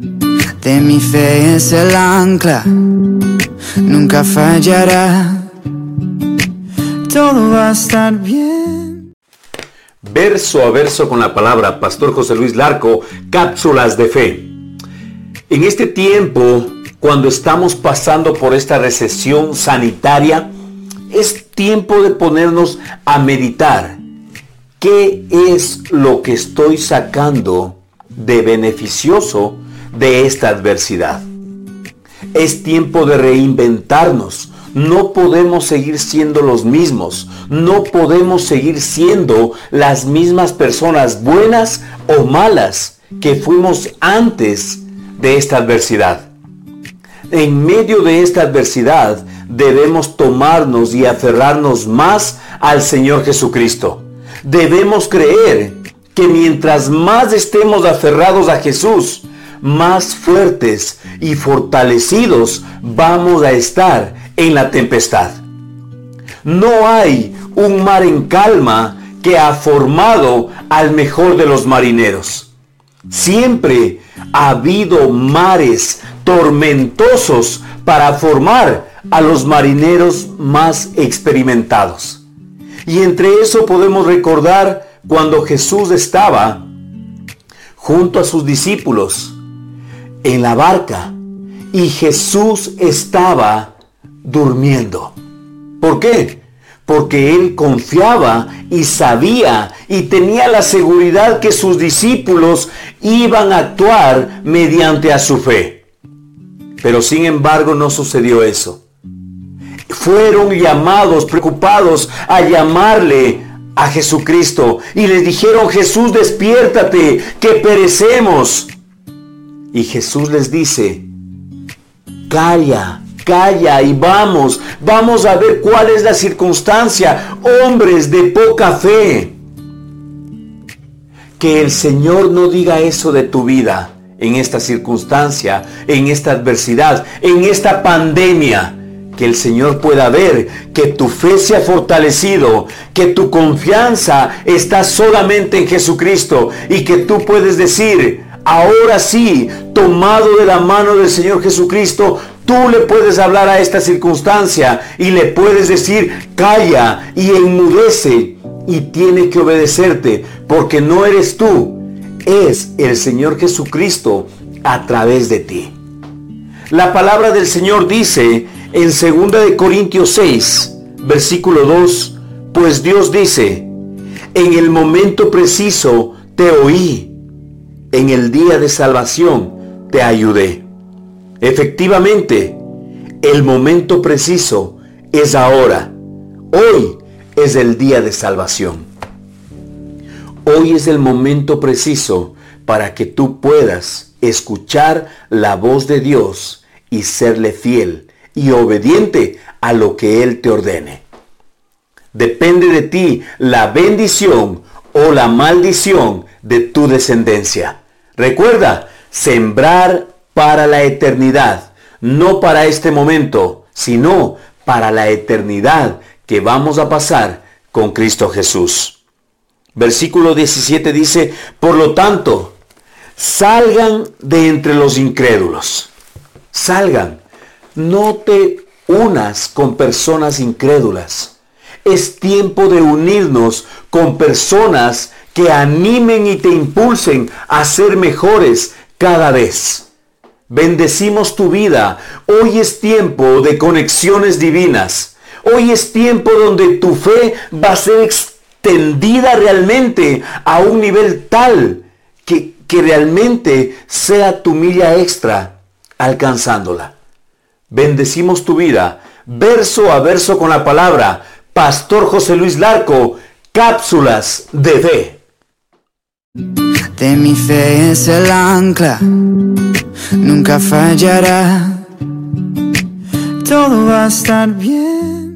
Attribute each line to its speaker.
Speaker 1: De mi fe es el ancla, nunca fallará. Todo va a estar bien.
Speaker 2: Verso a verso con la palabra, Pastor José Luis Larco, cápsulas de fe. En este tiempo, cuando estamos pasando por esta recesión sanitaria, es tiempo de ponernos a meditar. ¿Qué es lo que estoy sacando de beneficioso de esta adversidad? Es tiempo de reinventarnos. No podemos seguir siendo los mismos. No podemos seguir siendo las mismas personas buenas o malas que fuimos antes de esta adversidad. En medio de esta adversidad debemos tomarnos y aferrarnos más al Señor Jesucristo. Debemos creer que mientras más estemos aferrados a Jesús, más fuertes y fortalecidos vamos a estar en la tempestad. No hay un mar en calma que ha formado al mejor de los marineros. Siempre ha habido mares tormentosos para formar a los marineros más experimentados. Y entre eso podemos recordar cuando Jesús estaba junto a sus discípulos en la barca y Jesús estaba durmiendo. ¿Por qué? Porque él confiaba y sabía y tenía la seguridad que sus discípulos iban a actuar mediante a su fe. Pero sin embargo no sucedió eso. Fueron llamados, preocupados a llamarle a Jesucristo y les dijeron, Jesús, despiértate, que perecemos. Y Jesús les dice, calla, calla y vamos, vamos a ver cuál es la circunstancia, hombres de poca fe. Que el Señor no diga eso de tu vida en esta circunstancia, en esta adversidad, en esta pandemia. Que el Señor pueda ver que tu fe se ha fortalecido, que tu confianza está solamente en Jesucristo y que tú puedes decir, ahora sí, tomado de la mano del Señor Jesucristo, tú le puedes hablar a esta circunstancia y le puedes decir, calla y enmudece y tiene que obedecerte, porque no eres tú, es el Señor Jesucristo a través de ti. La palabra del Señor dice en 2 de Corintios 6, versículo 2, pues Dios dice, en el momento preciso te oí, en el día de salvación te ayudé. Efectivamente, el momento preciso es ahora. Hoy es el día de salvación. Hoy es el momento preciso para que tú puedas escuchar la voz de Dios y serle fiel y obediente a lo que Él te ordene. Depende de ti la bendición o la maldición de tu descendencia. Recuerda, sembrar para la eternidad, no para este momento, sino para la eternidad que vamos a pasar con Cristo Jesús. Versículo 17 dice, por lo tanto, salgan de entre los incrédulos. Salgan no te unas con personas incrédulas. Es tiempo de unirnos con personas que animen y te impulsen a ser mejores cada vez. Bendecimos tu vida. Hoy es tiempo de conexiones divinas. Hoy es tiempo donde tu fe va a ser extendida realmente a un nivel tal que, que realmente sea tu milla extra alcanzándola. Bendecimos tu vida, verso a verso con la palabra. Pastor José Luis Larco, cápsulas de fe.
Speaker 1: De mi fe es el ancla, nunca fallará. Todo va a estar bien.